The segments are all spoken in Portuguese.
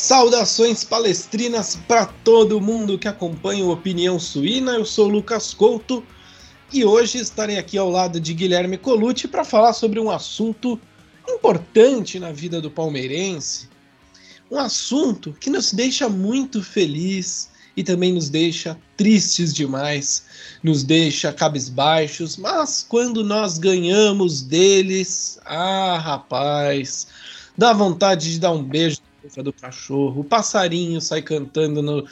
Saudações palestrinas para todo mundo que acompanha o Opinião Suína. Eu sou Lucas Couto e hoje estarei aqui ao lado de Guilherme Colucci para falar sobre um assunto importante na vida do palmeirense. Um assunto que nos deixa muito feliz e também nos deixa tristes demais, nos deixa cabisbaixos, mas quando nós ganhamos deles, ah, rapaz, dá vontade de dar um beijo do cachorro, o passarinho sai cantando no,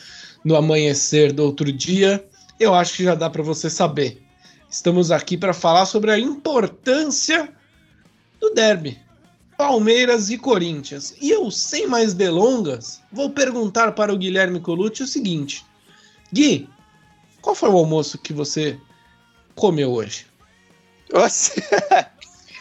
no amanhecer do outro dia, eu acho que já dá para você saber. Estamos aqui para falar sobre a importância do derby. Palmeiras e Corinthians. E eu, sem mais delongas, vou perguntar para o Guilherme Colucci o seguinte: Gui, qual foi o almoço que você comeu hoje? Nossa!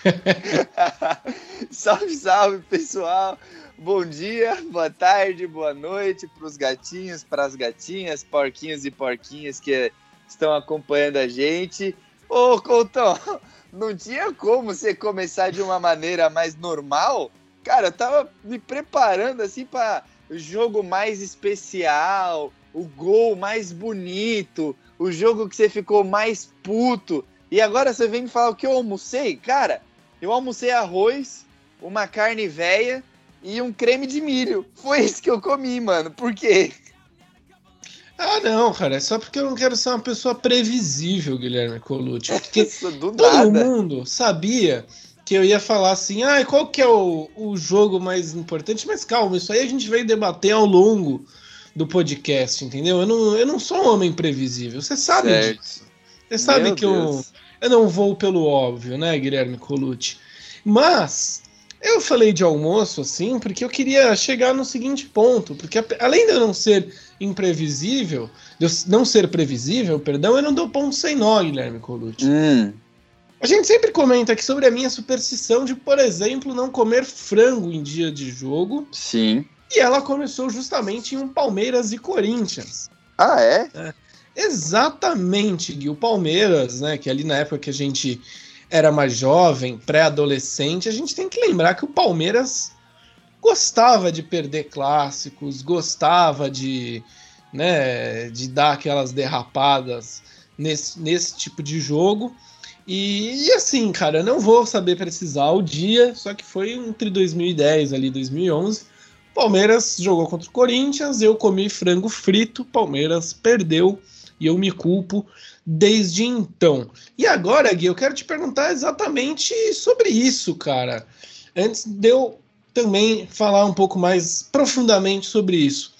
salve, salve, pessoal! Bom dia, boa tarde, boa noite para os gatinhos, para as gatinhas, porquinhos e porquinhas que estão acompanhando a gente. Ô, Coutão, não tinha como você começar de uma maneira mais normal? Cara, eu tava me preparando assim para o jogo mais especial, o gol mais bonito, o jogo que você ficou mais puto. E agora você vem me falar o que eu almocei? Cara, eu almocei arroz, uma carne velha e um creme de milho. Foi isso que eu comi, mano. Por quê? Ah, não, cara. É só porque eu não quero ser uma pessoa previsível, Guilherme Colucci. Porque todo nada. mundo sabia que eu ia falar assim, ah, qual que é o, o jogo mais importante? Mas calma, isso aí a gente vai debater ao longo do podcast, entendeu? Eu não, eu não sou um homem previsível, você sabe certo. disso. Você sabe Meu que eu, eu não vou pelo óbvio, né, Guilherme Colucci? Mas eu falei de almoço, assim, porque eu queria chegar no seguinte ponto, porque além de eu não ser imprevisível, de eu não ser previsível, perdão, eu não dou ponto sem nó, Guilherme Colucci. Hum. A gente sempre comenta aqui sobre a minha superstição de, por exemplo, não comer frango em dia de jogo. Sim. E ela começou justamente em um Palmeiras e Corinthians. Ah, é? é exatamente, Gui. O Palmeiras, né, que ali na época que a gente era mais jovem, pré-adolescente, a gente tem que lembrar que o Palmeiras gostava de perder clássicos, gostava de, né, de dar aquelas derrapadas nesse, nesse tipo de jogo. E, e, assim, cara, não vou saber precisar o dia, só que foi entre 2010 ali 2011. Palmeiras jogou contra o Corinthians, eu comi frango frito, Palmeiras perdeu e eu me culpo desde então. E agora, Gui, eu quero te perguntar exatamente sobre isso, cara. Antes de eu também falar um pouco mais profundamente sobre isso.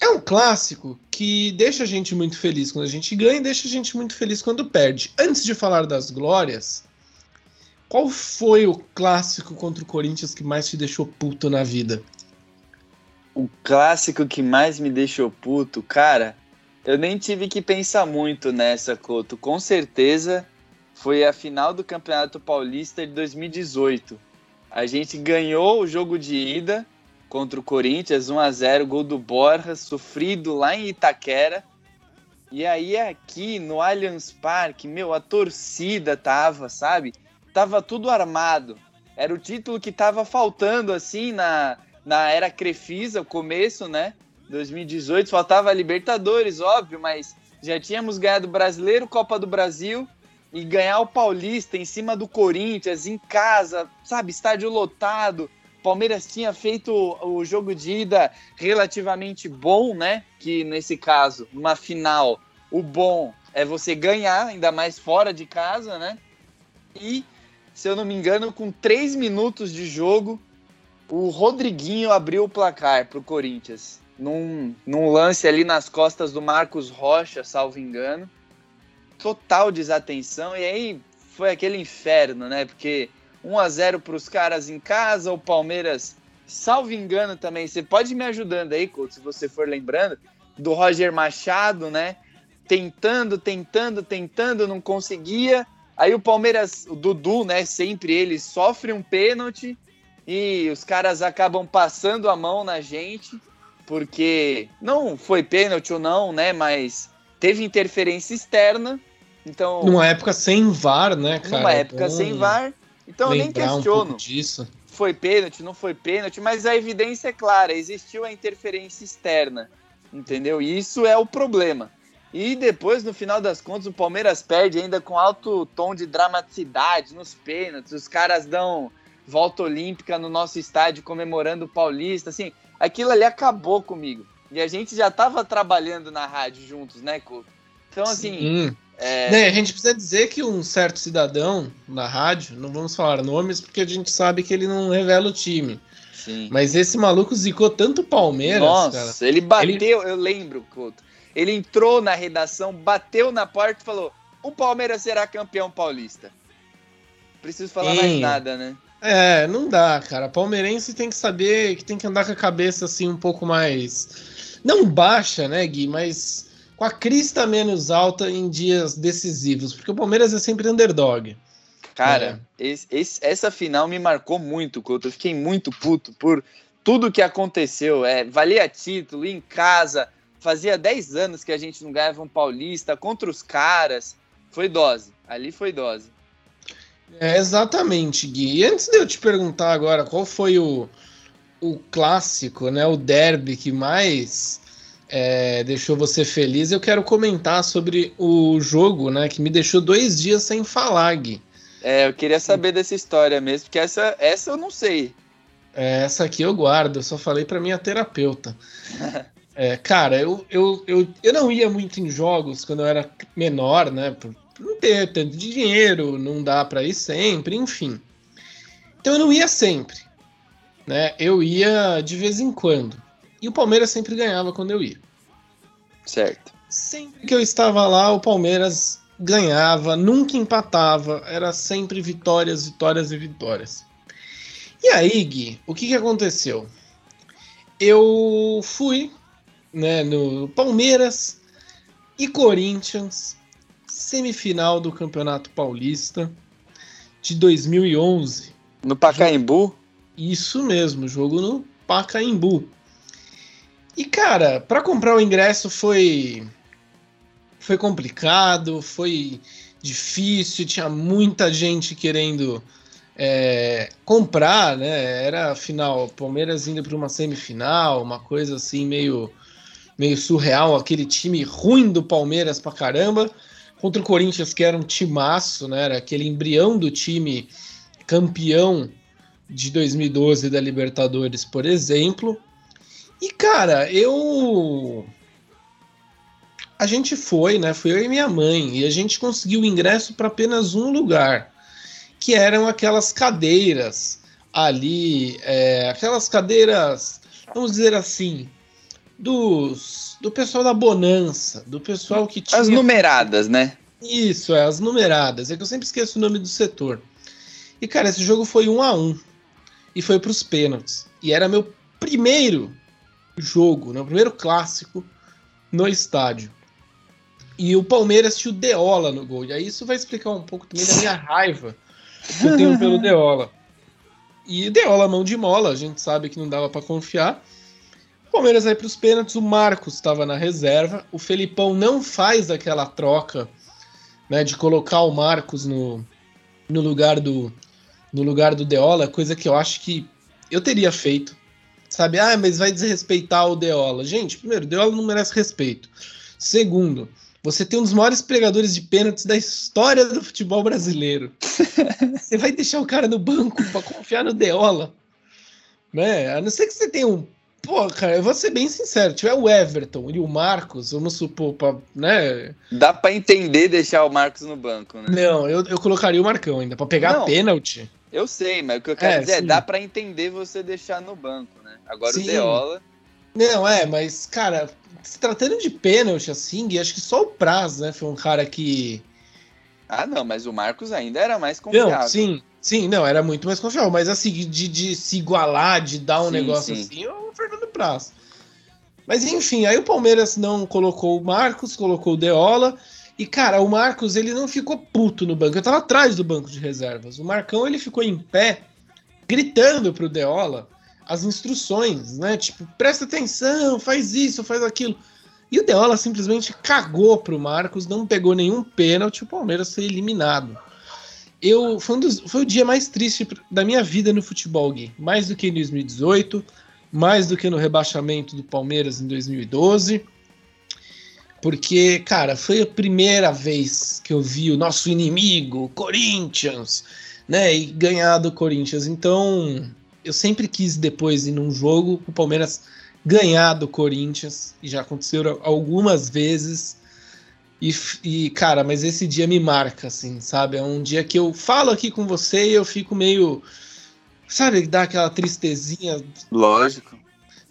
É um clássico que deixa a gente muito feliz quando a gente ganha e deixa a gente muito feliz quando perde. Antes de falar das glórias, qual foi o clássico contra o Corinthians que mais te deixou puto na vida? O clássico que mais me deixou puto, cara, eu nem tive que pensar muito nessa, Couto. Com certeza foi a final do Campeonato Paulista de 2018. A gente ganhou o jogo de ida contra o Corinthians, 1 a 0 gol do Borja, sofrido lá em Itaquera. E aí aqui no Allianz Parque, meu, a torcida tava, sabe? Tava tudo armado. Era o título que tava faltando assim na, na era Crefisa, o começo, né? 2018 faltava a Libertadores, óbvio, mas já tínhamos ganhado Brasileiro, Copa do Brasil e ganhar o Paulista em cima do Corinthians, em casa, sabe, estádio lotado. Palmeiras tinha feito o jogo de ida relativamente bom, né? Que nesse caso, numa final, o bom é você ganhar, ainda mais fora de casa, né? E, se eu não me engano, com três minutos de jogo, o Rodriguinho abriu o placar para o Corinthians num, num lance ali nas costas do Marcos Rocha, salvo engano. Total desatenção, e aí foi aquele inferno, né? Porque 1 a 0 para os caras em casa, o Palmeiras, salvo engano também, você pode me ajudando aí, Couto, se você for lembrando, do Roger Machado, né? Tentando, tentando, tentando, não conseguia. Aí o Palmeiras, o Dudu, né? Sempre ele sofre um pênalti e os caras acabam passando a mão na gente porque não foi pênalti ou não, né? Mas teve interferência externa. Então, numa época sem VAR, né, cara? Numa época sem VAR. Então eu nem questiono. Um disso. foi pênalti, não foi pênalti, mas a evidência é clara, existiu a interferência externa, entendeu? E isso é o problema. E depois, no final das contas, o Palmeiras perde ainda com alto tom de dramaticidade nos pênaltis. Os caras dão volta olímpica no nosso estádio comemorando o Paulista. Assim, aquilo ali acabou comigo. E a gente já estava trabalhando na rádio juntos, né, Couto? Então, assim. É... Né, a gente precisa dizer que um certo cidadão na rádio, não vamos falar nomes, porque a gente sabe que ele não revela o time. Sim. Mas esse maluco zicou tanto Palmeiras. Nossa, cara. ele bateu, ele... eu lembro, Couto. Ele entrou na redação, bateu na porta e falou: o Palmeiras será campeão paulista. Preciso falar Sim. mais nada, né? É, não dá, cara. Palmeirense tem que saber que tem que andar com a cabeça assim um pouco mais. Não baixa, né, Gui? Mas com a crista menos alta em dias decisivos. Porque o Palmeiras é sempre underdog. Cara, é. esse, esse, essa final me marcou muito, Couto. Eu fiquei muito puto por tudo que aconteceu. É, valia título em casa. Fazia 10 anos que a gente não ganhava um paulista contra os caras. Foi dose. Ali foi dose. É, exatamente, Gui. E antes de eu te perguntar agora qual foi o, o clássico, né, o derby que mais é, deixou você feliz, eu quero comentar sobre o jogo, né, que me deixou dois dias sem falar, Gui. É, eu queria saber dessa história mesmo, porque essa, essa eu não sei. É, essa aqui eu guardo, eu só falei para minha terapeuta. é, cara, eu, eu, eu, eu não ia muito em jogos quando eu era menor, né, por não ter tanto dinheiro, não dá para ir sempre, enfim. Então eu não ia sempre, né? Eu ia de vez em quando. E o Palmeiras sempre ganhava quando eu ia. Certo. Sempre que eu estava lá, o Palmeiras ganhava, nunca empatava, era sempre vitórias, vitórias e vitórias. E aí, Gui, o que, que aconteceu? Eu fui né, no Palmeiras e Corinthians semifinal do Campeonato Paulista de 2011. No Pacaembu? Isso mesmo, jogo no Pacaembu. E cara, para comprar o ingresso foi foi complicado, foi difícil, tinha muita gente querendo é, comprar, né? Era final, Palmeiras indo para uma semifinal, uma coisa assim meio meio surreal, aquele time ruim do Palmeiras pra caramba contra o Corinthians, que era um timaço, né? Era aquele embrião do time campeão de 2012 da Libertadores, por exemplo. E, cara, eu. A gente foi, né? Fui eu e minha mãe, e a gente conseguiu ingresso para apenas um lugar, que eram aquelas cadeiras ali, é, aquelas cadeiras, vamos dizer assim, dos do pessoal da Bonança, do pessoal que tinha. As numeradas, né? Isso, é, as numeradas. É que eu sempre esqueço o nome do setor. E, cara, esse jogo foi um a um. E foi para os pênaltis. E era meu primeiro jogo, meu primeiro clássico no estádio. E o Palmeiras tinha o Deola no gol. E aí isso vai explicar um pouco também da minha raiva que eu tenho pelo Deola. E Deola mão de mola, a gente sabe que não dava para confiar. O Palmeiras vai para os pênaltis, o Marcos estava na reserva, o Felipão não faz aquela troca né, de colocar o Marcos no, no lugar do no lugar do Deola, coisa que eu acho que eu teria feito. Sabe, ah, mas vai desrespeitar o Deola. Gente, primeiro, o Deola não merece respeito. Segundo, você tem um dos maiores pregadores de pênaltis da história do futebol brasileiro. você vai deixar o cara no banco para confiar no Deola? Né? A não ser que você tenha um Pô, cara, eu vou ser bem sincero. Tiver o Everton e o Marcos, vamos supor, pra, né? Dá pra entender deixar o Marcos no banco, né? Não, eu, eu colocaria o Marcão ainda, pra pegar Não, pênalti. Eu sei, mas o que eu quero é, dizer sim. é, dá pra entender você deixar no banco, né? Agora sim. o Deola. Não, é, mas, cara, se tratando de pênalti, assim, acho que só o Praz, né? Foi um cara que. Ah, não, mas o Marcos ainda era mais confiável. Não, sim, sim, não, era muito mais confiável. Mas assim, de, de se igualar, de dar um sim, negócio sim. assim, eu Fernando Praz. Mas enfim, aí o Palmeiras não colocou o Marcos, colocou o Deola. E, cara, o Marcos, ele não ficou puto no banco. Eu tava atrás do banco de reservas. O Marcão, ele ficou em pé, gritando pro Deola as instruções, né? Tipo, presta atenção, faz isso, faz aquilo. E o Deola simplesmente cagou pro Marcos, não pegou nenhum pênalti, o Palmeiras foi eliminado. Eu foi, um dos, foi o dia mais triste da minha vida no futebol, Gui. Mais do que em 2018, mais do que no rebaixamento do Palmeiras em 2012. Porque, cara, foi a primeira vez que eu vi o nosso inimigo, Corinthians, né, e ganhar do Corinthians. Então, eu sempre quis depois ir num jogo o Palmeiras ganhar do Corinthians, e já aconteceu algumas vezes. E, e, cara, mas esse dia me marca, assim, sabe? É um dia que eu falo aqui com você e eu fico meio. Sabe, dá aquela tristezinha. Lógico.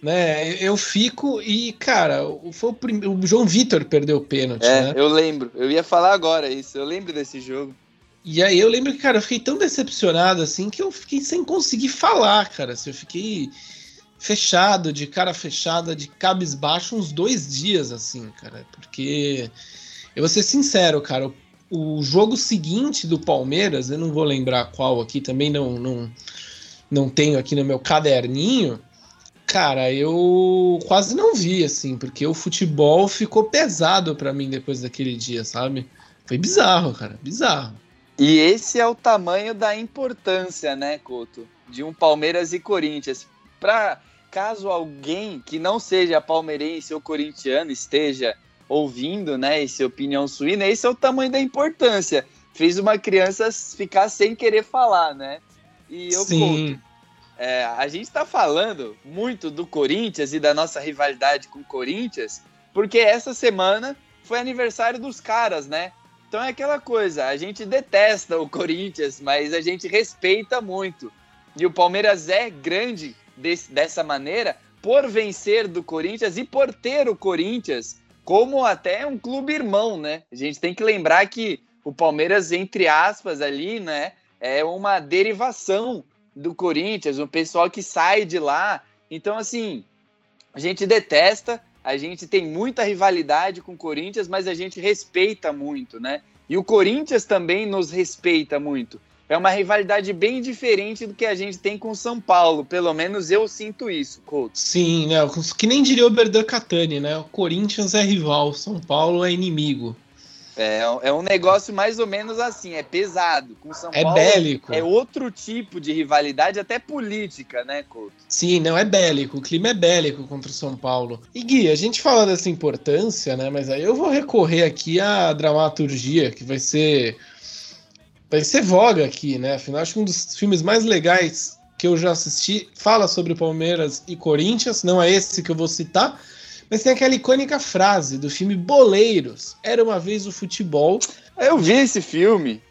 Né? Eu fico e, cara, foi o, prim... o João Vitor perdeu o pênalti. É, né? eu lembro. Eu ia falar agora isso. Eu lembro desse jogo. E aí eu lembro que, cara, eu fiquei tão decepcionado assim que eu fiquei sem conseguir falar, cara. Assim, eu fiquei fechado, de cara fechada, de cabisbaixo uns dois dias, assim, cara. Porque eu vou ser sincero, cara, o, jogo seguinte do Palmeiras, eu não vou lembrar qual aqui, também não, não, não tenho aqui no meu caderninho. Cara, eu quase não vi, assim, porque o futebol ficou pesado para mim depois daquele dia, sabe? Foi bizarro, cara, bizarro. E esse é o tamanho da importância, né, Couto? De um Palmeiras e Corinthians. Para caso alguém que não seja palmeirense ou corintiano esteja ouvindo, né, esse opinião suína, esse é o tamanho da importância. Fez uma criança ficar sem querer falar, né? E eu Sim. conto. É, a gente está falando muito do Corinthians e da nossa rivalidade com o Corinthians, porque essa semana foi aniversário dos caras, né? Então é aquela coisa, a gente detesta o Corinthians, mas a gente respeita muito. E o Palmeiras é grande desse, dessa maneira por vencer do Corinthians e por ter o Corinthians como até um clube irmão, né? A gente tem que lembrar que o Palmeiras, entre aspas, ali, né, é uma derivação do Corinthians, um pessoal que sai de lá. Então, assim, a gente detesta, a gente tem muita rivalidade com o Corinthians, mas a gente respeita muito, né? E o Corinthians também nos respeita muito é uma rivalidade bem diferente do que a gente tem com o São Paulo. Pelo menos eu sinto isso, Couto. Sim, né? Que nem diria o Berdan Catani, né? O Corinthians é rival, São Paulo é inimigo. É, é um negócio mais ou menos assim, é pesado. Com São é Paulo bélico. É outro tipo de rivalidade, até política, né, Couto? Sim, não é bélico. O clima é bélico contra o São Paulo. E Gui, a gente fala dessa importância, né? Mas aí eu vou recorrer aqui à dramaturgia, que vai ser vai ser voga aqui, né? Afinal, acho que um dos filmes mais legais que eu já assisti fala sobre Palmeiras e Corinthians, não é esse que eu vou citar, mas tem aquela icônica frase do filme Boleiros, Era uma vez o futebol. Eu vi esse filme.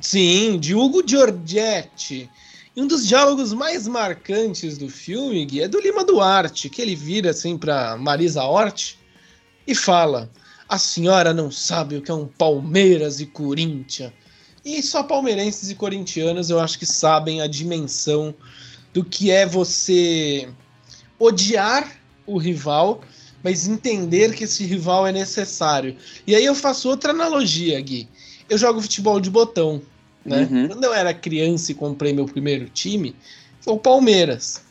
Sim, de Hugo Giorgetti. E um dos diálogos mais marcantes do filme, Gui, é do Lima Duarte, que ele vira assim para Marisa Hort e fala: A senhora não sabe o que é um Palmeiras e Corinthians. E só palmeirenses e corintianos eu acho que sabem a dimensão do que é você odiar o rival, mas entender que esse rival é necessário. E aí eu faço outra analogia, Gui. Eu jogo futebol de botão, né? Uhum. Quando eu era criança e comprei meu primeiro time, foi o Palmeiras.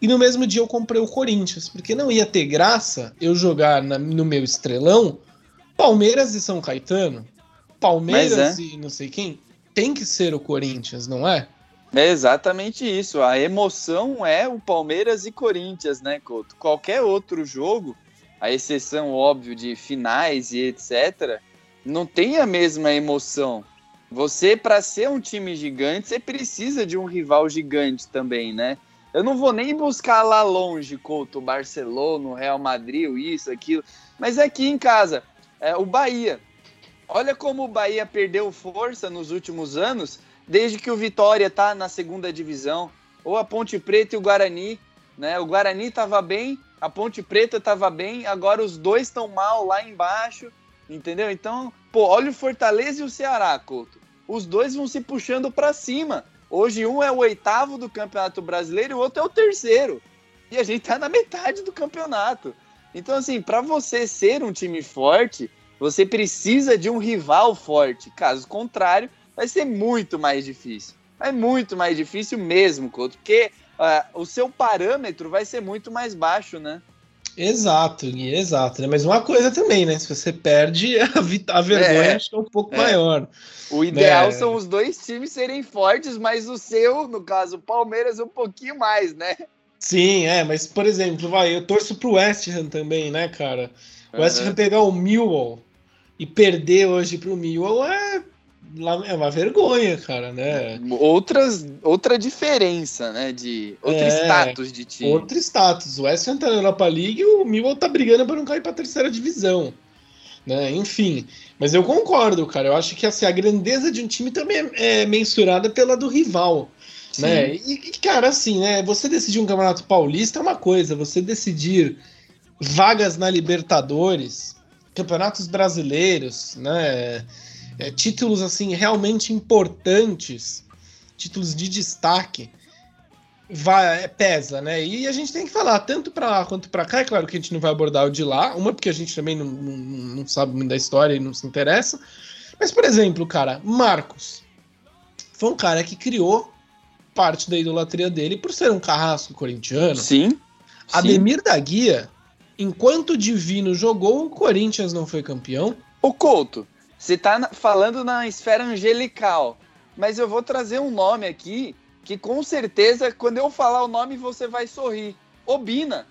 E no mesmo dia eu comprei o Corinthians, porque não ia ter graça eu jogar na, no meu estrelão Palmeiras e São Caetano. Palmeiras é. e não sei quem, tem que ser o Corinthians, não é? É exatamente isso. A emoção é o Palmeiras e Corinthians, né, Couto? Qualquer outro jogo, a exceção, óbvio, de finais e etc., não tem a mesma emoção. Você, para ser um time gigante, você precisa de um rival gigante também, né? Eu não vou nem buscar lá longe, Couto, Barcelona, o Real Madrid, isso, aquilo. Mas aqui em casa, é, o Bahia. Olha como o Bahia perdeu força nos últimos anos, desde que o Vitória tá na segunda divisão, ou a Ponte Preta e o Guarani, né? O Guarani estava bem, a Ponte Preta estava bem, agora os dois estão mal lá embaixo, entendeu? Então, pô, olha o Fortaleza e o Ceará, Couto. Os dois vão se puxando para cima. Hoje um é o oitavo do Campeonato Brasileiro e o outro é o terceiro. E a gente tá na metade do campeonato. Então, assim, para você ser um time forte, você precisa de um rival forte. Caso contrário, vai ser muito mais difícil. É muito mais difícil mesmo, Couto, porque uh, o seu parâmetro vai ser muito mais baixo, né? Exato, Gui, exato. Né? Mas uma coisa também, né? Se você perde, a, a vergonha é, é um pouco é. maior. O ideal né? são os dois times serem fortes, mas o seu, no caso, o Palmeiras, um pouquinho mais, né? Sim, é, mas por exemplo, vai, eu torço pro West Ham também, né, cara? O West Ham pegar o Millwall e perder hoje pro Millwall é é uma vergonha, cara, né? Outras, outra diferença, né? De outro é, status de time. Outro status. O West Ham tá na Europa League e o Millwall tá brigando para não cair para terceira divisão, né? Enfim, mas eu concordo, cara. Eu acho que assim, a grandeza de um time também é, é mensurada pela do rival. Sim. Né? E, cara, assim, né? Você decidir um campeonato paulista é uma coisa, você decidir vagas na Libertadores, campeonatos brasileiros, né? é, títulos assim realmente importantes, títulos de destaque, vai, é, pesa, né? E a gente tem que falar tanto para lá quanto para cá. É claro que a gente não vai abordar o de lá, uma porque a gente também não, não, não sabe muito da história e não se interessa. Mas, por exemplo, cara, Marcos foi um cara que criou parte da idolatria dele por ser um carrasco corintiano. Sim. Ademir sim. da Guia, enquanto o Divino jogou, o Corinthians não foi campeão. O Couto, você tá falando na esfera angelical, mas eu vou trazer um nome aqui que com certeza, quando eu falar o nome, você vai sorrir. Obina.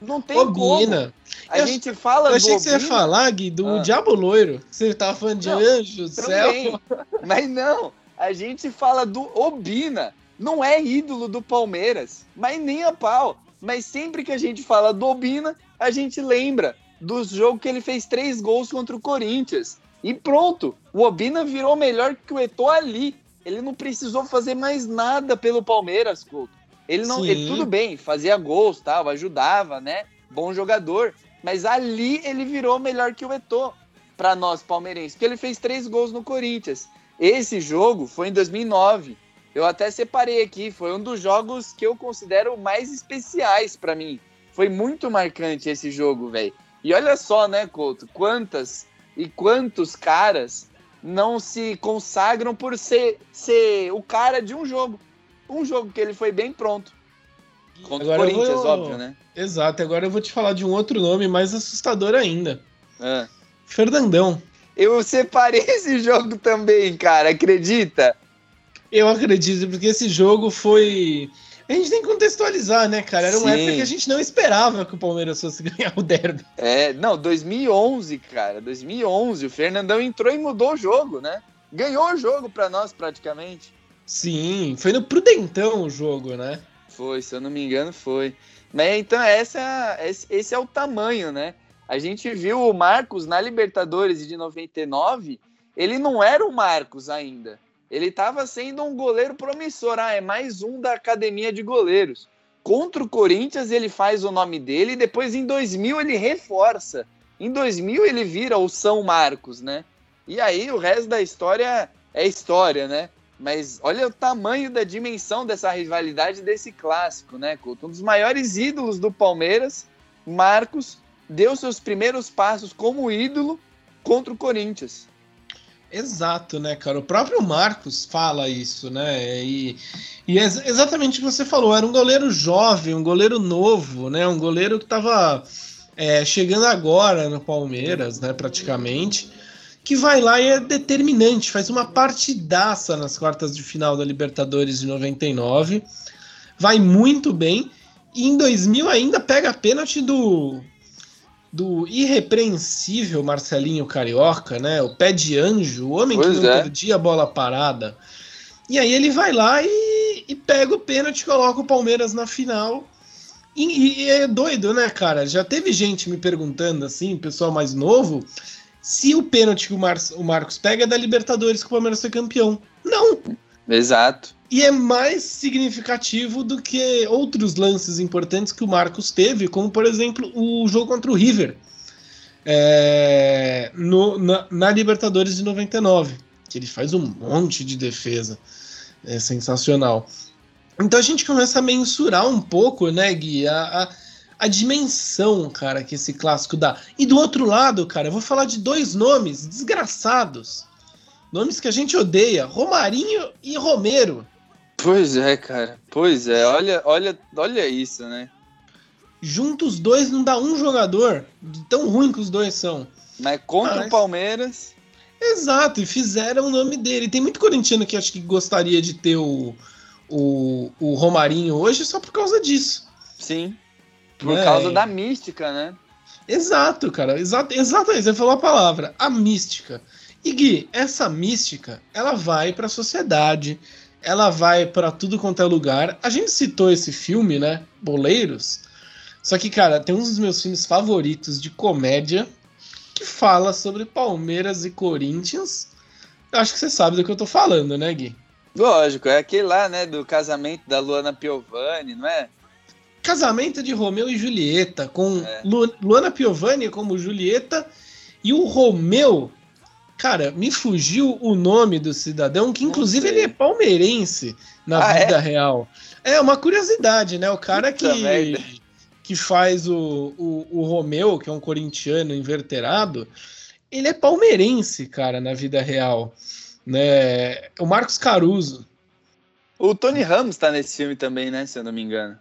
Não tem Obina. como. A eu, gente fala eu achei que você ia falar, Gui, do ah. Diabo Loiro. Você tava falando de não, anjo do céu. Mas não, a gente fala do Obina. Não é ídolo do Palmeiras, mas nem a pau. Mas sempre que a gente fala do Obina, a gente lembra do jogo que ele fez três gols contra o Corinthians. E pronto, o Obina virou melhor que o Eto'o ali. Ele não precisou fazer mais nada pelo Palmeiras, Couto. Ele não, ele, tudo bem, fazia gols, tal, ajudava, né? Bom jogador, mas ali ele virou melhor que o Eto'o para nós palmeirenses, porque ele fez três gols no Corinthians. Esse jogo foi em 2009. Eu até separei aqui, foi um dos jogos que eu considero mais especiais para mim. Foi muito marcante esse jogo, velho. E olha só, né, Couto, quantas e quantos caras não se consagram por ser, ser o cara de um jogo. Um jogo que ele foi bem pronto. Contra agora o Corinthians, vou... óbvio, né? Exato, agora eu vou te falar de um outro nome mais assustador ainda. É. Fernandão. Eu separei esse jogo também, cara, acredita? Eu acredito, porque esse jogo foi a gente tem que contextualizar, né, cara? Era uma Sim. época que a gente não esperava que o Palmeiras fosse ganhar o derby. É, não, 2011, cara, 2011. O Fernandão entrou e mudou o jogo, né? Ganhou o jogo para nós praticamente. Sim, foi no Prudentão o jogo, né? Foi, se eu não me engano, foi. Mas então essa, esse é o tamanho, né? A gente viu o Marcos na Libertadores de 99, ele não era o Marcos ainda. Ele estava sendo um goleiro promissor. Ah, é mais um da academia de goleiros. Contra o Corinthians, ele faz o nome dele e depois em 2000 ele reforça. Em 2000 ele vira o São Marcos, né? E aí o resto da história é história, né? Mas olha o tamanho da dimensão dessa rivalidade desse clássico, né, Couto? Um dos maiores ídolos do Palmeiras, Marcos, deu seus primeiros passos como ídolo contra o Corinthians. Exato, né, cara? O próprio Marcos fala isso, né? E, e é exatamente o que você falou, era um goleiro jovem, um goleiro novo, né? Um goleiro que estava é, chegando agora no Palmeiras, né, praticamente, que vai lá e é determinante, faz uma partidaça nas quartas de final da Libertadores de 99, vai muito bem, e em 2000 ainda pega a pênalti do do irrepreensível Marcelinho Carioca, né? O pé de anjo, o homem pois que não é. perdia a bola parada. E aí ele vai lá e, e pega o pênalti, coloca o Palmeiras na final. E, e, é doido, né, cara? Já teve gente me perguntando assim, pessoal mais novo, se o pênalti que o, Mar o Marcos pega é da Libertadores que o Palmeiras foi campeão. Não! Exato. E é mais significativo do que outros lances importantes que o Marcos teve, como por exemplo o jogo contra o River é, no, na, na, Libertadores de 99, que ele faz um monte de defesa. É sensacional. Então a gente começa a mensurar um pouco, né, Gui, a, a, a dimensão, cara, que esse clássico dá. E do outro lado, cara, eu vou falar de dois nomes desgraçados. Nomes que a gente odeia: Romarinho e Romero. Pois é, cara. Pois é. Olha, olha, olha isso, né? Juntos os dois não dá um jogador, tão ruim que os dois são. Mas contra Mas... o Palmeiras. Exato, e fizeram o nome dele. Tem muito corintiano que acho que gostaria de ter o, o, o Romarinho hoje só por causa disso. Sim. Por é. causa da mística, né? Exato, cara. Exato, exatamente. Você falou a palavra, a mística. E Gui, essa mística, ela vai para a sociedade, ela vai para tudo quanto é lugar. A gente citou esse filme, né? Boleiros. Só que, cara, tem um dos meus filmes favoritos de comédia que fala sobre Palmeiras e Corinthians. Eu acho que você sabe do que eu tô falando, né, Gui? Lógico, é aquele lá, né, do casamento da Luana Piovani, não é? Casamento de Romeu e Julieta, com é. Lu Luana Piovani como Julieta e o Romeu. Cara, me fugiu o nome do cidadão, que inclusive ele é palmeirense na ah, vida é? real. É uma curiosidade, né? O cara Puta que. Merda que faz o, o, o Romeu, que é um corintiano inverterado, ele é palmeirense, cara, na vida real. Né? O Marcos Caruso. O Tony Ramos tá nesse filme também, né? Se eu não me engano.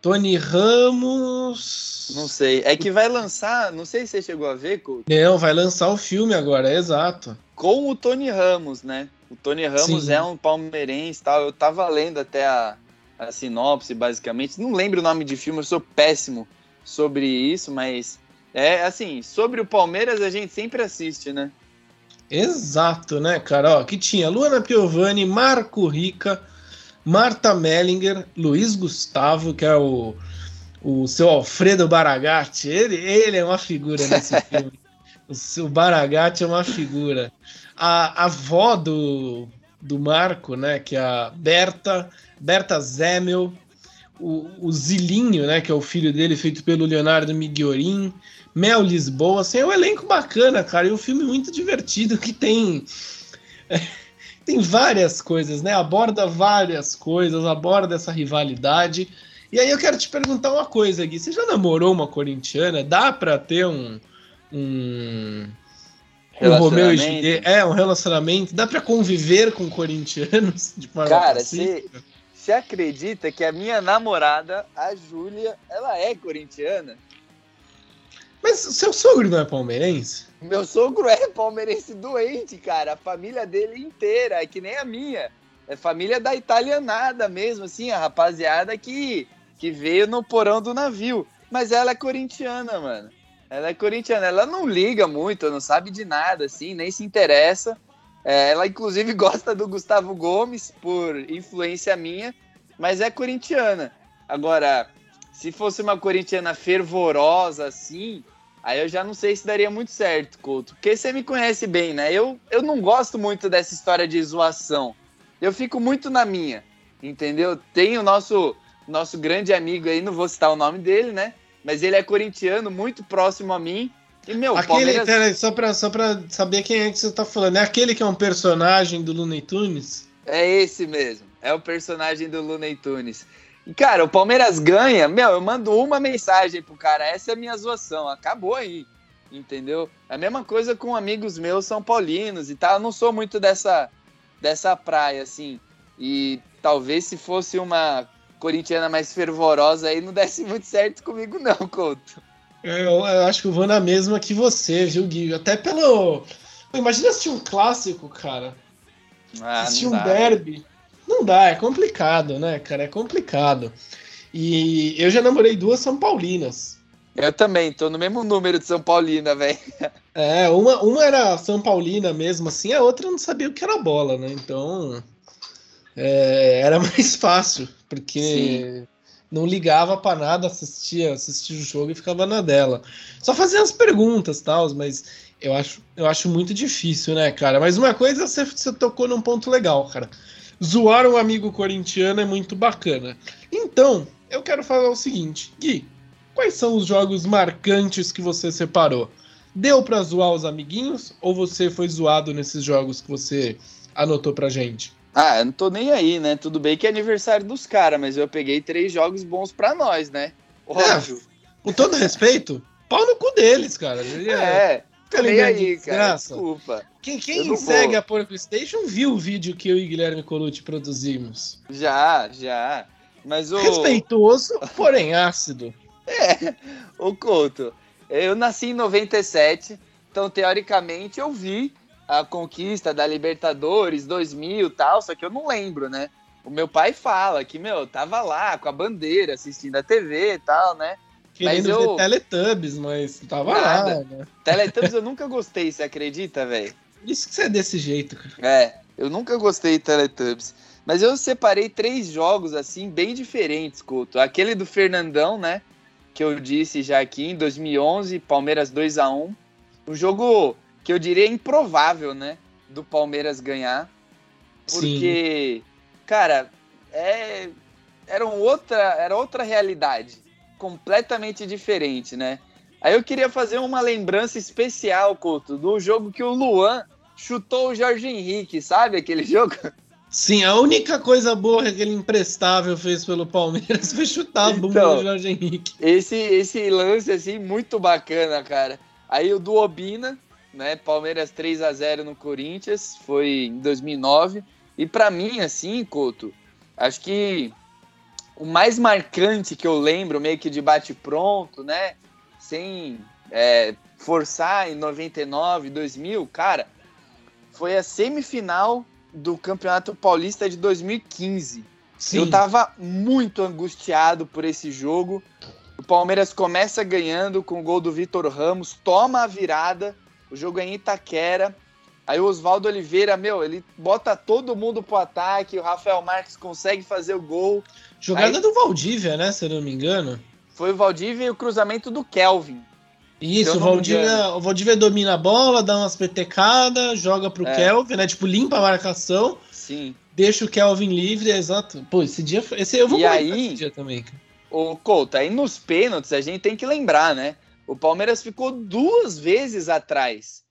Tony Ramos. Não sei. É que vai lançar. Não sei se você chegou a ver, Couto. Não, vai lançar o filme agora, é exato. Com o Tony Ramos, né? O Tony Ramos Sim. é um palmeirense tal. Eu tava lendo até a, a sinopse, basicamente. Não lembro o nome de filme, eu sou péssimo sobre isso, mas é assim, sobre o Palmeiras a gente sempre assiste, né? Exato, né, cara? Ó, que tinha Luana Piovani, Marco Rica, Marta Mellinger, Luiz Gustavo, que é o, o seu Alfredo Baragatti. Ele, ele é uma figura nesse filme. O seu Baragatti é uma figura. A, a avó do, do Marco, né, que é a Berta, Berta Zemel, o, o Zilinho, né, que é o filho dele, feito pelo Leonardo Miguelin, Mel Lisboa, assim, é um elenco bacana, cara, e um filme muito divertido que tem tem várias coisas, né? Aborda várias coisas, aborda essa rivalidade. E aí eu quero te perguntar uma coisa, Gui, você já namorou uma corintiana? Dá para ter um um um Romeu e Julieta, é um relacionamento, dá para conviver com corintianos de forma Cara? Você acredita que a minha namorada, a Júlia, ela é corintiana? Mas seu sogro não é palmeirense? Meu sogro é palmeirense doente, cara. A família dele inteira, é que nem a minha. É família da italianada mesmo, assim, a rapaziada que, que veio no porão do navio. Mas ela é corintiana, mano. Ela é corintiana. Ela não liga muito, não sabe de nada, assim, nem se interessa. É, ela, inclusive, gosta do Gustavo Gomes por influência minha, mas é corintiana. Agora, se fosse uma corintiana fervorosa assim, aí eu já não sei se daria muito certo, Couto. Porque você me conhece bem, né? Eu, eu não gosto muito dessa história de zoação. Eu fico muito na minha, entendeu? Tem o nosso, nosso grande amigo aí, não vou citar o nome dele, né? Mas ele é corintiano, muito próximo a mim. E, meu, aquele, Palmeiras... só pra, só pra saber quem é que você tá falando. É aquele que é um personagem do Looney Tunes? É esse mesmo. É o personagem do Looney Tunes. E, cara, o Palmeiras ganha, meu, eu mando uma mensagem pro cara, essa é a minha zoação, acabou aí, entendeu? É a mesma coisa com amigos meus são paulinos e tal, eu não sou muito dessa, dessa praia, assim, e talvez se fosse uma corintiana mais fervorosa aí não desse muito certo comigo não, Couto. É, eu, eu, acho que eu vou na mesma que você, viu, Gui? Até pelo. Imagina assistir um clássico, cara. Ah, assistir um derby. Não dá, é complicado, né, cara? É complicado. E eu já namorei duas São Paulinas. Eu também, tô no mesmo número de São Paulina, velho. É, uma, uma era São Paulina mesmo, assim, a outra não sabia o que era bola, né? Então. É, era mais fácil, porque. Sim não ligava para nada, assistia, assistia o jogo e ficava na dela. Só fazia as perguntas, tal, mas eu acho, eu acho muito difícil, né, cara? Mas uma coisa você, você tocou num ponto legal, cara. Zoar um amigo corintiano é muito bacana. Então, eu quero falar o seguinte, Gui, quais são os jogos marcantes que você separou? Deu para zoar os amiguinhos ou você foi zoado nesses jogos que você anotou pra gente? Ah, eu não tô nem aí, né? Tudo bem que é aniversário dos caras, mas eu peguei três jogos bons pra nós, né? Óbvio. É, com todo respeito, pau no cu deles, cara. É, é nem aí, cara. Desculpa. Quem, quem segue vou. a Porco Station viu o vídeo que eu e Guilherme Colucci produzimos. Já, já. Mas o... Respeitoso, porém ácido. É, o Couto, eu nasci em 97, então teoricamente eu vi a conquista da Libertadores 2000 e tal, só que eu não lembro, né? O meu pai fala que, meu, tava lá com a bandeira, assistindo a TV e tal, né? Querendo mas eu... ver Teletubbies, mas tava Nada. lá, né? Teletubbies eu nunca gostei, você acredita, velho? Isso que você é desse jeito, cara. É, eu nunca gostei de Teletubbies. Mas eu separei três jogos, assim, bem diferentes, Couto. Aquele do Fernandão, né? Que eu disse já aqui em 2011, Palmeiras 2 a 1 Um jogo que eu diria improvável, né? Do Palmeiras ganhar. Porque, Sim. cara, é, era, outra, era outra realidade. Completamente diferente, né? Aí eu queria fazer uma lembrança especial, Couto, do jogo que o Luan chutou o Jorge Henrique, sabe aquele jogo? Sim, a única coisa boa que aquele imprestável fez pelo Palmeiras foi chutar a bunda então, do Jorge Henrique. Esse, esse lance, assim, muito bacana, cara. Aí o do Obina, né? Palmeiras 3 a 0 no Corinthians, foi em 2009. E para mim, assim, Couto, acho que o mais marcante que eu lembro, meio que de bate-pronto, né? Sem é, forçar em 99, 2000, cara, foi a semifinal do Campeonato Paulista de 2015. Sim. Eu tava muito angustiado por esse jogo. O Palmeiras começa ganhando com o gol do Vitor Ramos, toma a virada, o jogo é em Itaquera. Aí o Oswaldo Oliveira, meu, ele bota todo mundo pro ataque, o Rafael Marques consegue fazer o gol. Jogada Aí, do Valdívia, né, se eu não me engano. Foi o Valdívia e o cruzamento do Kelvin. Isso, o Valdívia, o Valdívia domina a bola, dá umas petecadas, joga pro é. Kelvin, né? Tipo, limpa a marcação. Sim. Deixa o Kelvin livre, é exato. Pô, esse dia. Esse, eu vou e aí, esse dia também. O Couto, aí nos pênaltis a gente tem que lembrar, né? O Palmeiras ficou duas vezes atrás.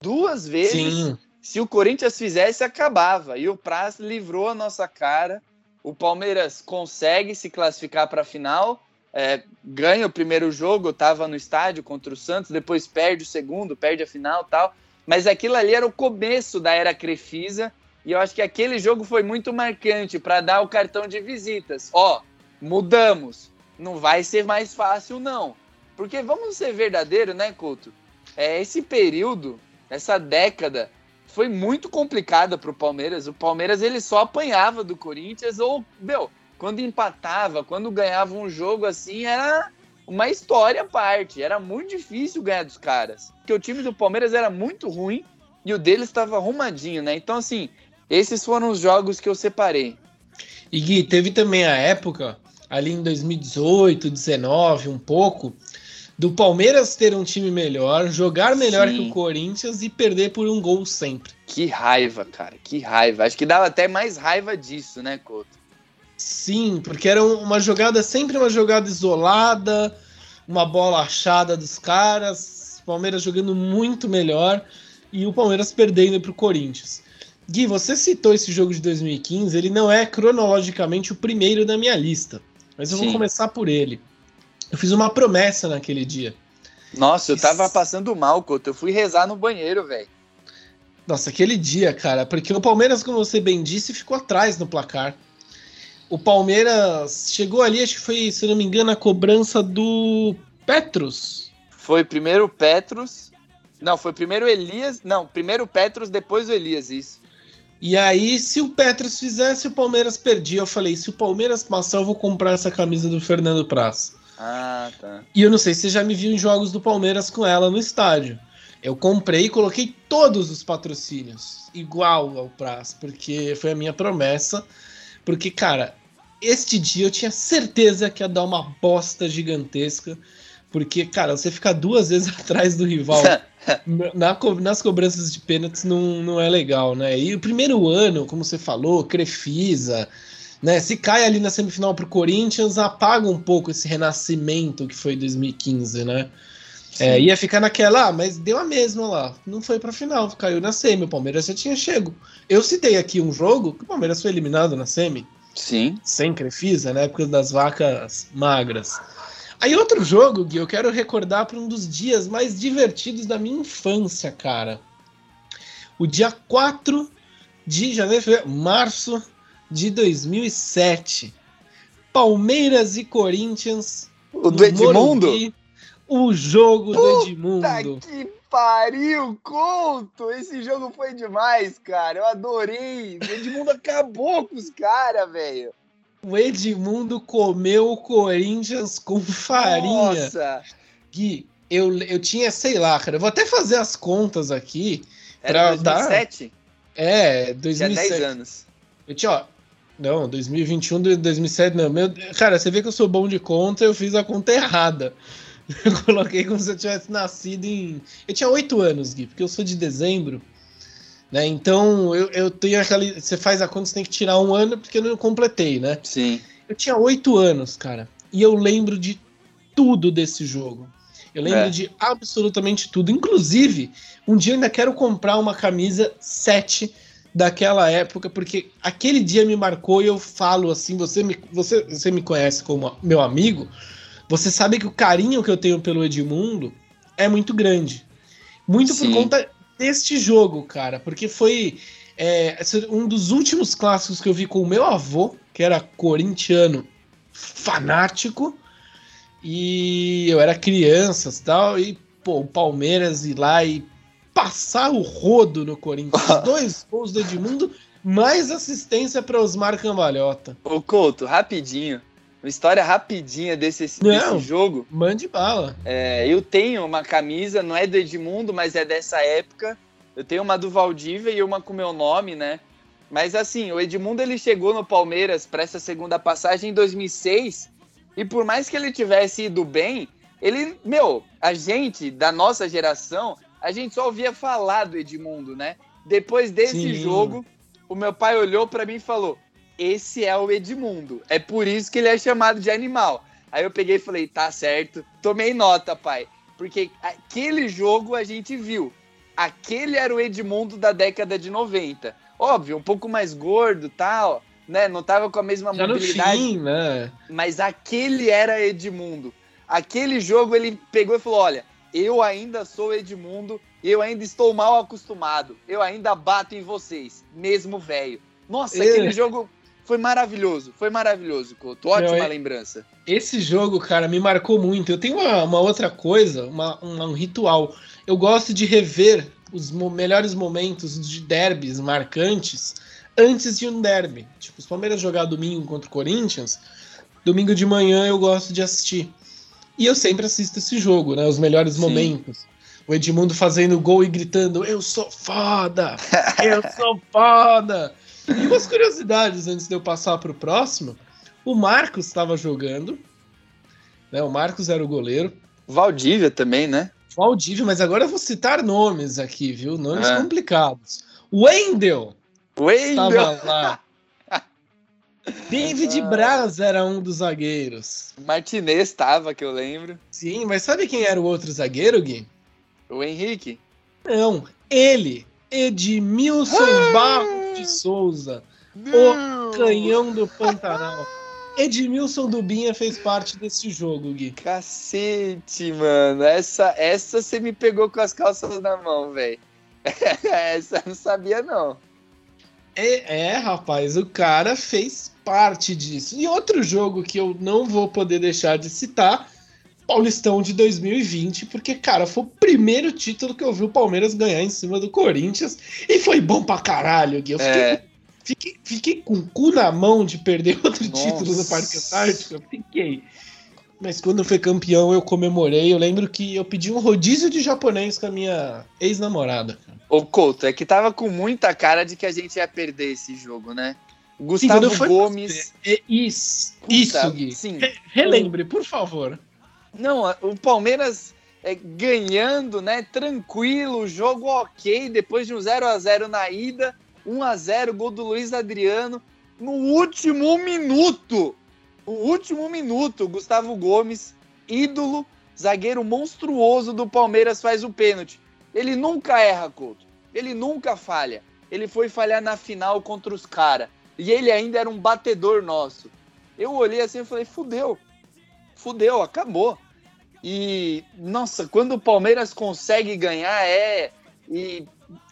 Duas vezes. Sim. Se o Corinthians fizesse, acabava. E o Praz livrou a nossa cara. O Palmeiras consegue se classificar para a final é, ganha o primeiro jogo, estava no estádio contra o Santos, depois perde o segundo, perde a final tal. Mas aquilo ali era o começo da era Crefisa, e eu acho que aquele jogo foi muito marcante para dar o cartão de visitas. Ó, mudamos. Não vai ser mais fácil, não. Porque vamos ser verdadeiro, né, Couto? É, esse período, essa década, foi muito complicada para o Palmeiras. O Palmeiras ele só apanhava do Corinthians ou, meu, quando empatava, quando ganhava um jogo assim, era uma história à parte. Era muito difícil ganhar dos caras. Porque o time do Palmeiras era muito ruim e o deles estava arrumadinho, né? Então, assim, esses foram os jogos que eu separei. E Gui, teve também a época, ali em 2018, 19, um pouco, do Palmeiras ter um time melhor, jogar melhor Sim. que o Corinthians e perder por um gol sempre. Que raiva, cara, que raiva. Acho que dava até mais raiva disso, né, Couto? Sim, porque era uma jogada, sempre uma jogada isolada, uma bola achada dos caras, Palmeiras jogando muito melhor e o Palmeiras perdendo para o Corinthians. Gui, você citou esse jogo de 2015, ele não é cronologicamente o primeiro da minha lista, mas eu Sim. vou começar por ele. Eu fiz uma promessa naquele dia. Nossa, eu tava passando mal, Couto. Eu fui rezar no banheiro, velho. Nossa, aquele dia, cara, porque o Palmeiras, como você bem disse, ficou atrás no placar o Palmeiras chegou ali, acho que foi, se não me engano, a cobrança do Petros. Foi primeiro o Petros. Não, foi primeiro o Elias. Não, primeiro o Petros, depois o Elias, isso. E aí, se o Petros fizesse, o Palmeiras perdia. Eu falei, se o Palmeiras passar, eu vou comprar essa camisa do Fernando Praz. Ah, tá. E eu não sei se você já me viu em jogos do Palmeiras com ela no estádio. Eu comprei e coloquei todos os patrocínios igual ao Praz, porque foi a minha promessa. Porque, cara, este dia eu tinha certeza que ia dar uma bosta gigantesca. Porque, cara, você ficar duas vezes atrás do rival na, nas cobranças de pênaltis não, não é legal, né? E o primeiro ano, como você falou, Crefisa, né? Se cai ali na semifinal pro Corinthians, apaga um pouco esse renascimento que foi 2015, né? É, ia ficar naquela, ah, mas deu a mesma lá. Não foi pra final, caiu na semi. O Palmeiras já tinha chego. Eu citei aqui um jogo que o Palmeiras foi eliminado na semi. Sim. Sem Crefisa, na época das vacas magras. Aí outro jogo, Gui, eu quero recordar para um dos dias mais divertidos da minha infância, cara. O dia 4 de janeiro, março de 2007. Palmeiras e Corinthians O do Edmundo? Morumbi, o jogo Puta do Edmundo. que pariu, Couto! Esse jogo foi demais, cara. Eu adorei. O Edmundo acabou com os caras, velho. O Edmundo comeu o Corinthians com farinha. Nossa! Gui, eu, eu tinha, sei lá, cara. Eu vou até fazer as contas aqui. Era 2007? Dar... É, 2007. Tinha 10 anos. Eu tinha, ó, não, 2021, 2007, não. Meu, cara, você vê que eu sou bom de conta, eu fiz a conta errada. Eu coloquei como se eu tivesse nascido em. Eu tinha 8 anos, Gui, porque eu sou de dezembro. Né? Então, eu, eu tenho aquela. Você faz a conta, você tem que tirar um ano, porque eu não completei, né? Sim. Eu tinha 8 anos, cara. E eu lembro de tudo desse jogo. Eu lembro é. de absolutamente tudo. Inclusive, um dia eu ainda quero comprar uma camisa 7 daquela época, porque aquele dia me marcou e eu falo assim, você me, você, você me conhece como meu amigo, você sabe que o carinho que eu tenho pelo Edmundo é muito grande. Muito Sim. por conta deste jogo, cara, porque foi é, um dos últimos clássicos que eu vi com o meu avô, que era corintiano fanático, e eu era criança e tal, e pô, o Palmeiras ir lá e passar o rodo no Corinthians. Dois gols do Edmundo, mais assistência para Osmar Cambalhota. Ô Couto, rapidinho. Uma história rapidinha desse, não, desse jogo. Mande bala. É, eu tenho uma camisa, não é do Edmundo, mas é dessa época. Eu tenho uma do Valdívia e uma com meu nome, né? Mas assim, o Edmundo ele chegou no Palmeiras para essa segunda passagem em 2006 e por mais que ele tivesse ido bem, ele, meu, a gente da nossa geração a gente só ouvia falar do Edmundo, né? Depois desse Sim. jogo, o meu pai olhou para mim e falou: Esse é o Edmundo. É por isso que ele é chamado de animal. Aí eu peguei e falei: Tá certo. Tomei nota, pai. Porque aquele jogo a gente viu. Aquele era o Edmundo da década de 90. Óbvio, um pouco mais gordo tal, né? Não tava com a mesma Já mobilidade. Fim, né? Mas aquele era Edmundo. Aquele jogo ele pegou e falou: olha, eu ainda sou Edmundo, eu ainda estou mal acostumado, eu ainda bato em vocês, mesmo velho. Nossa, aquele jogo foi maravilhoso, foi maravilhoso, Couto. Ótima Meu, lembrança. Esse jogo, cara, me marcou muito. Eu tenho uma, uma outra coisa, uma, um ritual. Eu gosto de rever os mo melhores momentos de derbys marcantes antes de um derby. Tipo, os Palmeiras jogar domingo contra o Corinthians, domingo de manhã eu gosto de assistir. E eu sempre assisto esse jogo, né? Os melhores Sim. momentos. O Edmundo fazendo gol e gritando: Eu sou foda! Eu sou foda! E umas curiosidades antes de eu passar para o próximo: o Marcos estava jogando, né? O Marcos era o goleiro. Valdívia também, né? Valdívia, mas agora eu vou citar nomes aqui, viu? Nomes é. complicados. Wendel! Wendel! Estava lá. David ah. Braz era um dos zagueiros. Martinez estava, que eu lembro. Sim, mas sabe quem era o outro zagueiro, Gui? O Henrique. Não, ele. Edmilson ah. Barros de Souza. Não. O canhão do Pantanal. Edmilson Dubinha fez parte desse jogo, Gui. Cacete, mano. Essa, essa você me pegou com as calças na mão, velho. essa eu não sabia, não. É, é, rapaz, o cara fez parte disso. E outro jogo que eu não vou poder deixar de citar, Paulistão de 2020, porque, cara, foi o primeiro título que eu vi o Palmeiras ganhar em cima do Corinthians e foi bom pra caralho, Gui. Eu fiquei, é. fiquei, fiquei, com o cu na mão de perder outro Nossa. título no Parque Antártico. Eu fiquei. Mas quando foi campeão, eu comemorei. Eu lembro que eu pedi um rodízio de japonês com a minha ex-namorada. Ô, Couto, é que tava com muita cara de que a gente ia perder esse jogo, né? Gustavo sim, Gomes. É, isso, Puta, isso, Gui. Sim. Re relembre, por favor. Não, o Palmeiras é, ganhando, né? Tranquilo, jogo ok, depois de um 0 a 0 na ida, 1 a 0 gol do Luiz Adriano. No último minuto, o último minuto, Gustavo Gomes, ídolo, zagueiro monstruoso do Palmeiras, faz o pênalti. Ele nunca erra, Couto. Ele nunca falha. Ele foi falhar na final contra os caras. E ele ainda era um batedor nosso. Eu olhei assim e falei, fudeu. Fudeu, acabou. E, nossa, quando o Palmeiras consegue ganhar, é. E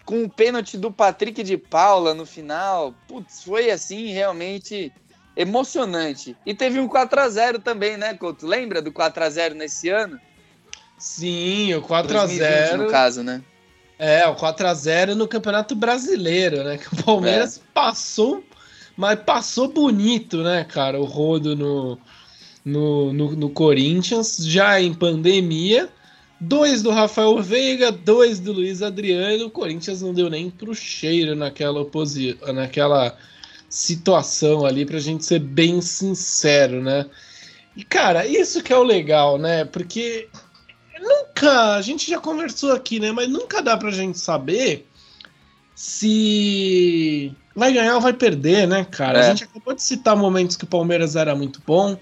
com o pênalti do Patrick de Paula no final, putz, foi assim realmente emocionante. E teve um 4 a 0 também, né, Couto? Lembra do 4 a 0 nesse ano? Sim, o 4 a 0 no caso, né? É, o 4 a 0 no Campeonato Brasileiro, né? Que o Palmeiras é. passou, mas passou bonito, né, cara? O rodo no, no, no, no Corinthians, já em pandemia. Dois do Rafael Veiga, dois do Luiz Adriano. O Corinthians não deu nem pro cheiro naquela oposição, naquela situação ali, pra gente ser bem sincero, né? E, cara, isso que é o legal, né? Porque nunca, a gente já conversou aqui, né? Mas nunca dá pra gente saber se vai ganhar ou vai perder, né, cara? É. A gente acabou de citar momentos que o Palmeiras era muito bom,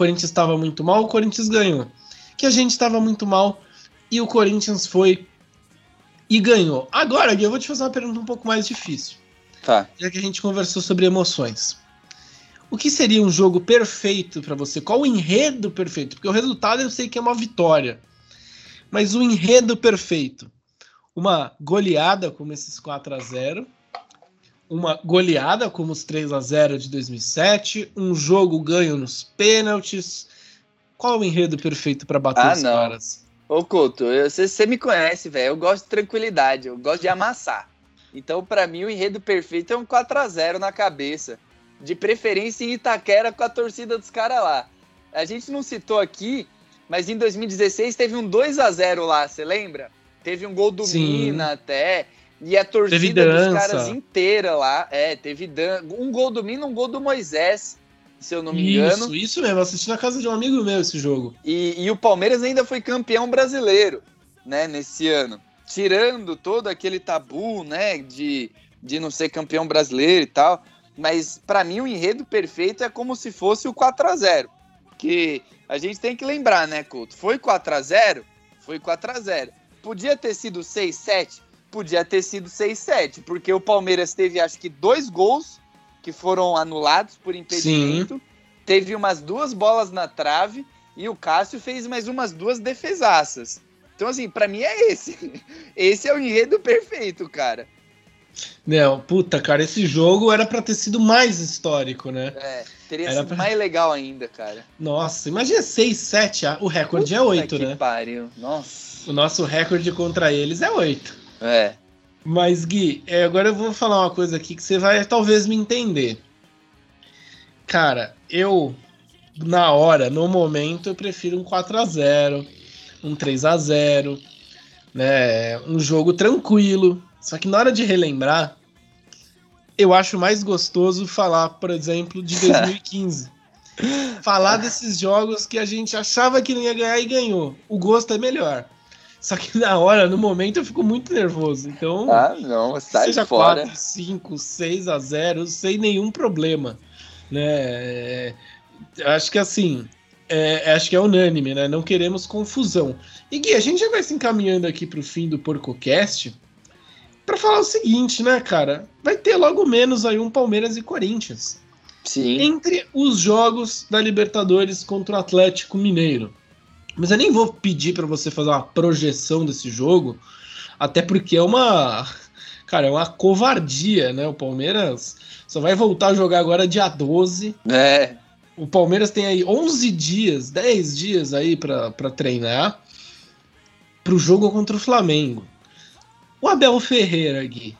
Corinthians estava muito mal, o Corinthians ganhou. Que a gente estava muito mal e o Corinthians foi e ganhou. Agora, Gui, eu vou te fazer uma pergunta um pouco mais difícil. Tá. Já que a gente conversou sobre emoções. O que seria um jogo perfeito para você? Qual o enredo perfeito? Porque o resultado eu sei que é uma vitória. Mas o enredo perfeito. Uma goleada como esses 4 a 0 uma goleada como os 3 a 0 de 2007, um jogo ganho nos pênaltis. Qual o enredo perfeito para bater ah, os não. caras? Ô, Couto, você me conhece, velho. Eu gosto de tranquilidade, eu gosto de amassar. Então, para mim, o enredo perfeito é um 4 a 0 na cabeça. De preferência em Itaquera com a torcida dos caras lá. A gente não citou aqui, mas em 2016 teve um 2 a 0 lá, você lembra? Teve um gol do Sim. Mina até. E a torcida dos caras inteira lá. É, teve dan um gol do Mina, um gol do Moisés, se eu não me engano. Isso, isso mesmo. Assisti na casa de um amigo meu esse jogo. E, e o Palmeiras ainda foi campeão brasileiro, né, nesse ano tirando todo aquele tabu, né, de, de não ser campeão brasileiro e tal. Mas para mim o enredo perfeito é como se fosse o 4 a 0 Que a gente tem que lembrar, né, Couto? Foi 4 a 0 Foi 4 a 0 Podia ter sido 6 7 Podia ter sido 6 7 porque o Palmeiras teve acho que dois gols que foram anulados por impedimento. Sim. Teve umas duas bolas na trave e o Cássio fez mais umas duas defesaças. Então, assim, para mim é esse. Esse é o enredo perfeito, cara. Não, puta, cara, esse jogo era para ter sido mais histórico, né? É, teria era sido pra... mais legal ainda, cara. Nossa, imagina 6, 7, o recorde é puta é 8, que né? Pariu. Nossa. O nosso recorde contra eles é 8. É. Mas, Gui, é, agora eu vou falar uma coisa aqui que você vai talvez me entender. Cara, eu, na hora, no momento, eu prefiro um 4 a 0 um 3 a 0 né? Um jogo tranquilo. Só que na hora de relembrar, eu acho mais gostoso falar, por exemplo, de 2015. falar desses jogos que a gente achava que não ia ganhar e ganhou. O gosto é melhor. Só que na hora, no momento, eu fico muito nervoso. Então, ah, não, sai seja fora. 4, 5, 6 a 0, sem nenhum problema. Né? É, acho que assim, é, acho que é unânime, né? Não queremos confusão. E Gui, a gente já vai se encaminhando aqui para o fim do PorcoCast para falar o seguinte, né, cara? Vai ter logo menos aí um Palmeiras e Corinthians. Sim. Entre os jogos da Libertadores contra o Atlético Mineiro. Mas eu nem vou pedir para você fazer uma projeção desse jogo, até porque é uma. Cara, é uma covardia, né? O Palmeiras só vai voltar a jogar agora dia 12. É. O Palmeiras tem aí 11 dias, 10 dias aí para treinar para o jogo contra o Flamengo. O Abel Ferreira, Gui,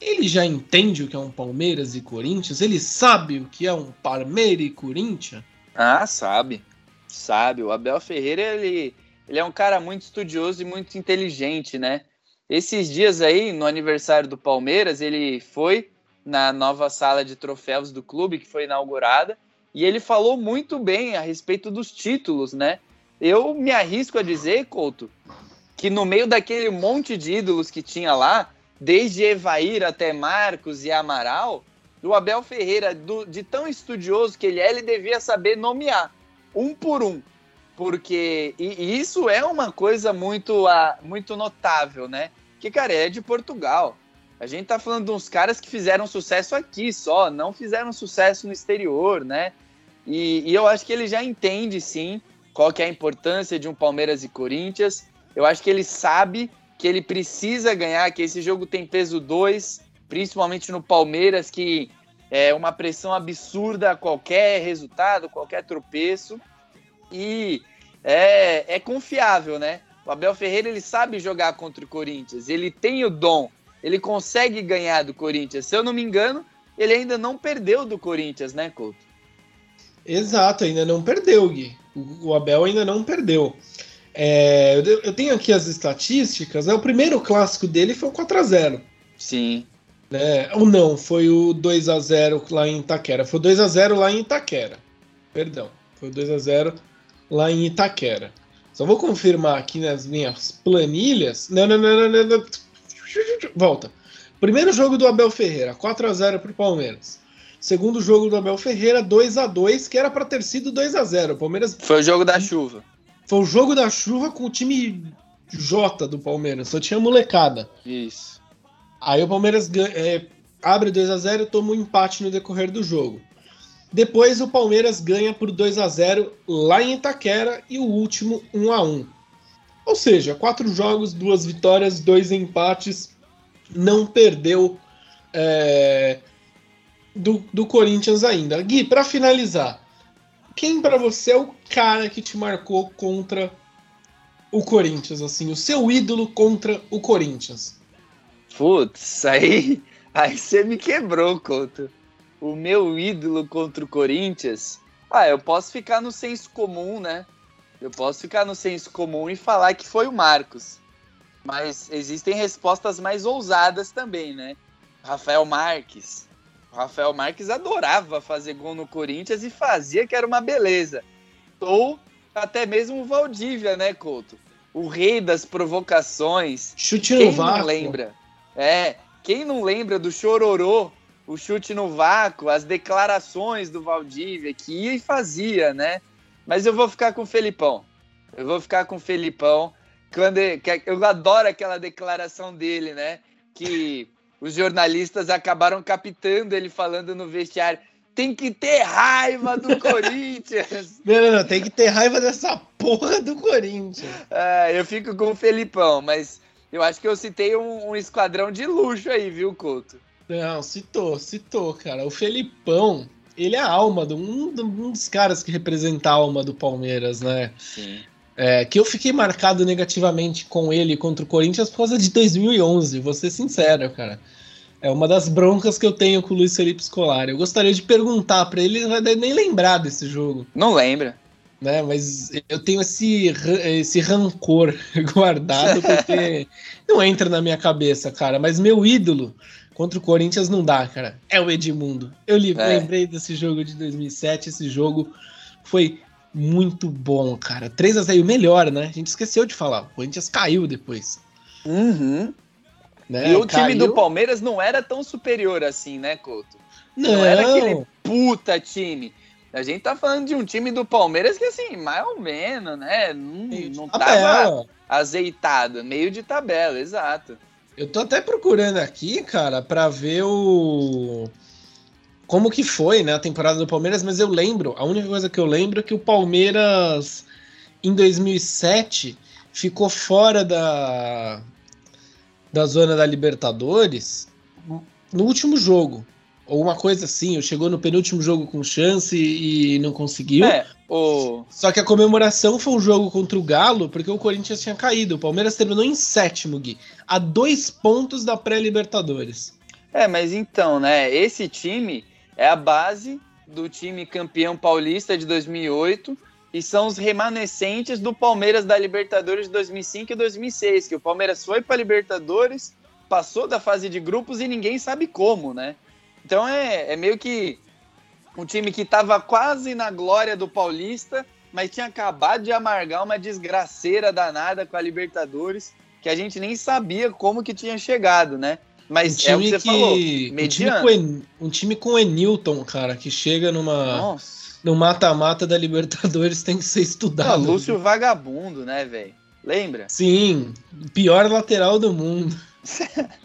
ele já entende o que é um Palmeiras e Corinthians? Ele sabe o que é um Palmeiras e Corinthians? Ah, sabe. Sabe. O Abel Ferreira, ele, ele é um cara muito estudioso e muito inteligente, né? Esses dias aí, no aniversário do Palmeiras, ele foi na nova sala de troféus do clube que foi inaugurada e ele falou muito bem a respeito dos títulos, né? Eu me arrisco a dizer, Couto, que no meio daquele monte de ídolos que tinha lá, desde Evair até Marcos e Amaral, o Abel Ferreira, do, de tão estudioso que ele é, ele devia saber nomear um por um. Porque e, isso é uma coisa muito, uh, muito notável, né? Que, cara, é de Portugal. A gente tá falando de uns caras que fizeram sucesso aqui só, não fizeram sucesso no exterior, né? E, e, eu acho que ele já entende, sim, qual que é a importância de um Palmeiras e Corinthians. Eu acho que ele sabe que ele precisa ganhar, que esse jogo tem peso 2, principalmente no Palmeiras, que é uma pressão absurda a qualquer resultado, qualquer tropeço. E é, é confiável, né? O Abel Ferreira ele sabe jogar contra o Corinthians, ele tem o dom, ele consegue ganhar do Corinthians. Se eu não me engano, ele ainda não perdeu do Corinthians, né, Couto? Exato, ainda não perdeu, Gui. O Abel ainda não perdeu. É, eu tenho aqui as estatísticas. Né? O primeiro clássico dele foi o 4x0. Sim. Né? Ou não, foi o 2 a 0 lá em Itaquera. Foi o 2 a 0 lá em Itaquera. Perdão, foi o 2 a 0 lá em Itaquera. Só vou confirmar aqui nas minhas planilhas. Não, não, não, não, não. Volta. Primeiro jogo do Abel Ferreira, 4 a 0 para o Palmeiras. Segundo jogo do Abel Ferreira, 2 a 2 que era para ter sido 2 a 0 o Palmeiras Foi o jogo da chuva. Foi o jogo da chuva com o time J do Palmeiras, só tinha molecada. Isso. Aí o Palmeiras é, abre 2 a 0 e toma um empate no decorrer do jogo. Depois o Palmeiras ganha por 2 a 0 lá em Itaquera e o último 1 a 1. Ou seja, quatro jogos, duas vitórias, dois empates, não perdeu é, do, do Corinthians ainda. Gui, para finalizar, quem para você é o cara que te marcou contra o Corinthians, assim, o seu ídolo contra o Corinthians? Putz, aí, aí você me quebrou, Couto. O meu ídolo contra o Corinthians. Ah, eu posso ficar no senso comum, né? Eu posso ficar no senso comum e falar que foi o Marcos. Mas existem respostas mais ousadas também, né? Rafael Marques. O Rafael Marques adorava fazer gol no Corinthians e fazia que era uma beleza. Ou até mesmo o Valdívia, né, Couto? O rei das provocações. Chute no Quem vácuo. não lembra? É, quem não lembra do chororô, o chute no vácuo, as declarações do Valdívia, que ia e fazia, né? Mas eu vou ficar com o Felipão. Eu vou ficar com o Felipão. Quando eu adoro aquela declaração dele, né? Que os jornalistas acabaram captando ele falando no vestiário. Tem que ter raiva do Corinthians. Não, não, não, tem que ter raiva dessa porra do Corinthians. É, eu fico com o Felipão, mas eu acho que eu citei um, um esquadrão de luxo aí, viu, Couto? Não, citou, citou, cara. O Felipão, ele é a alma de um, um dos caras que representa a alma do Palmeiras, né? Sim. É, que eu fiquei marcado negativamente com ele contra o Corinthians por causa de 2011, vou ser sincero, cara. É uma das broncas que eu tenho com o Luiz Felipe Scolari. Eu gostaria de perguntar para ele, ele não vai nem lembrar desse jogo. Não lembra né? Mas eu tenho esse, esse rancor guardado porque não entra na minha cabeça, cara. Mas meu ídolo contra o Corinthians não dá, cara. É o Edmundo. Eu é. lembrei desse jogo de 2007. Esse jogo foi muito bom, cara. 3 a 0 melhor, né? A gente esqueceu de falar. O Corinthians caiu depois. Uhum. Né? E o caiu... time do Palmeiras não era tão superior assim, né, Couto? Não, não era aquele puta time. A gente tá falando de um time do Palmeiras que, assim, mais ou menos, né? Não, não tava azeitado, meio de tabela, exato. Eu tô até procurando aqui, cara, para ver o. Como que foi, né, a temporada do Palmeiras, mas eu lembro, a única coisa que eu lembro é que o Palmeiras, em 2007, ficou fora da, da zona da Libertadores no último jogo ou uma coisa assim, chegou no penúltimo jogo com chance e não conseguiu. É, o... Só que a comemoração foi um jogo contra o Galo, porque o Corinthians tinha caído. O Palmeiras terminou em sétimo, Gui, a dois pontos da pré-Libertadores. É, mas então, né, esse time é a base do time campeão paulista de 2008 e são os remanescentes do Palmeiras da Libertadores de 2005 e 2006, que o Palmeiras foi para Libertadores, passou da fase de grupos e ninguém sabe como, né? Então é, é meio que um time que estava quase na glória do Paulista, mas tinha acabado de amargar uma desgraceira danada com a Libertadores, que a gente nem sabia como que tinha chegado, né? Mas um é o que você que, falou, mediano. Um time, com, um time com Enilton, cara, que chega numa... Nossa. No mata-mata da Libertadores tem que ser estudado. Não, Lúcio Vagabundo, né, velho? Lembra? Sim, pior lateral do mundo.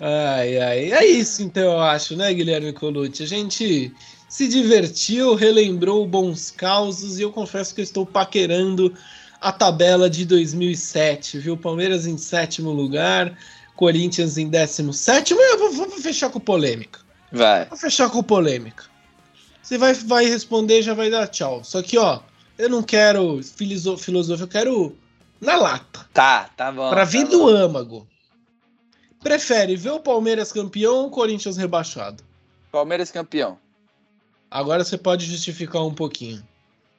Ai, ai. É isso, então, eu acho, né, Guilherme Colucci? A gente se divertiu, relembrou bons causos e eu confesso que eu estou paquerando a tabela de 2007, viu? Palmeiras em sétimo lugar, Corinthians em décimo sétimo. Eu vou, vou fechar com polêmica. Vai. Pra fechar com polêmica. Você vai, vai responder já vai dar tchau. Só que, ó, eu não quero filosofia, eu quero na lata. Tá, tá bom. Pra tá vir bom. do âmago. Prefere ver o Palmeiras campeão ou o Corinthians rebaixado? Palmeiras campeão. Agora você pode justificar um pouquinho.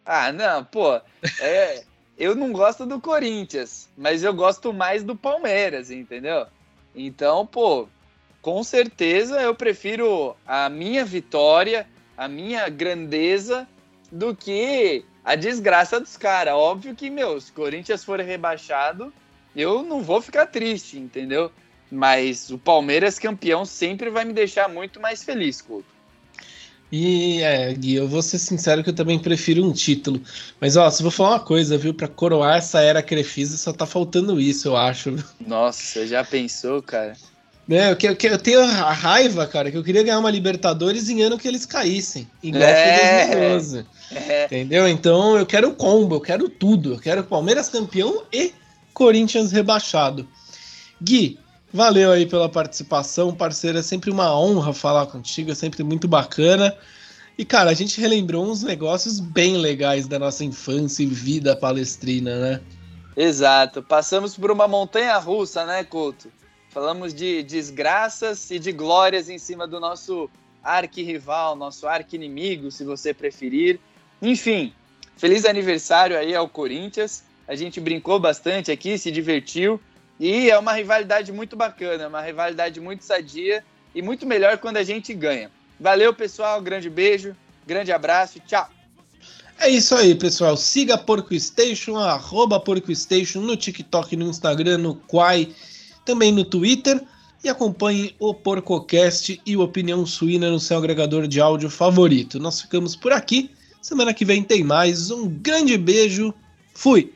Ah, não, pô. É, eu não gosto do Corinthians, mas eu gosto mais do Palmeiras, entendeu? Então, pô, com certeza eu prefiro a minha vitória, a minha grandeza, do que a desgraça dos caras. Óbvio que, meu, se o Corinthians for rebaixado, eu não vou ficar triste, entendeu? Mas o Palmeiras campeão sempre vai me deixar muito mais feliz, Couto. E é, Gui, eu vou ser sincero que eu também prefiro um título. Mas ó, se vou falar uma coisa, viu? Pra coroar essa era Crefisa, só tá faltando isso, eu acho. Nossa, já pensou, cara? É, eu, que- eu, eu tenho a raiva, cara, que eu queria ganhar uma Libertadores em ano que eles caíssem. Igual É. foi 2012. É, Entendeu? Então eu quero o combo, eu quero tudo. Eu quero Palmeiras campeão e Corinthians rebaixado. Gui, valeu aí pela participação, parceiro. É sempre uma honra falar contigo, é sempre muito bacana. E, cara, a gente relembrou uns negócios bem legais da nossa infância e vida palestrina, né? exato. Passamos por uma montanha russa, né, Couto? Falamos de desgraças e de glórias em cima do nosso arquirrival, nosso arqui-inimigo, se você preferir. Enfim, feliz aniversário aí ao Corinthians. A gente brincou bastante aqui, se divertiu. E é uma rivalidade muito bacana, uma rivalidade muito sadia e muito melhor quando a gente ganha. Valeu, pessoal. Grande beijo, grande abraço. Tchau. É isso aí, pessoal. Siga Porco Station, arroba Porco Station no TikTok, no Instagram, no Quai, também no Twitter. E acompanhe o PorcoCast e o Opinião Suína no seu agregador de áudio favorito. Nós ficamos por aqui. Semana que vem tem mais. Um grande beijo. Fui!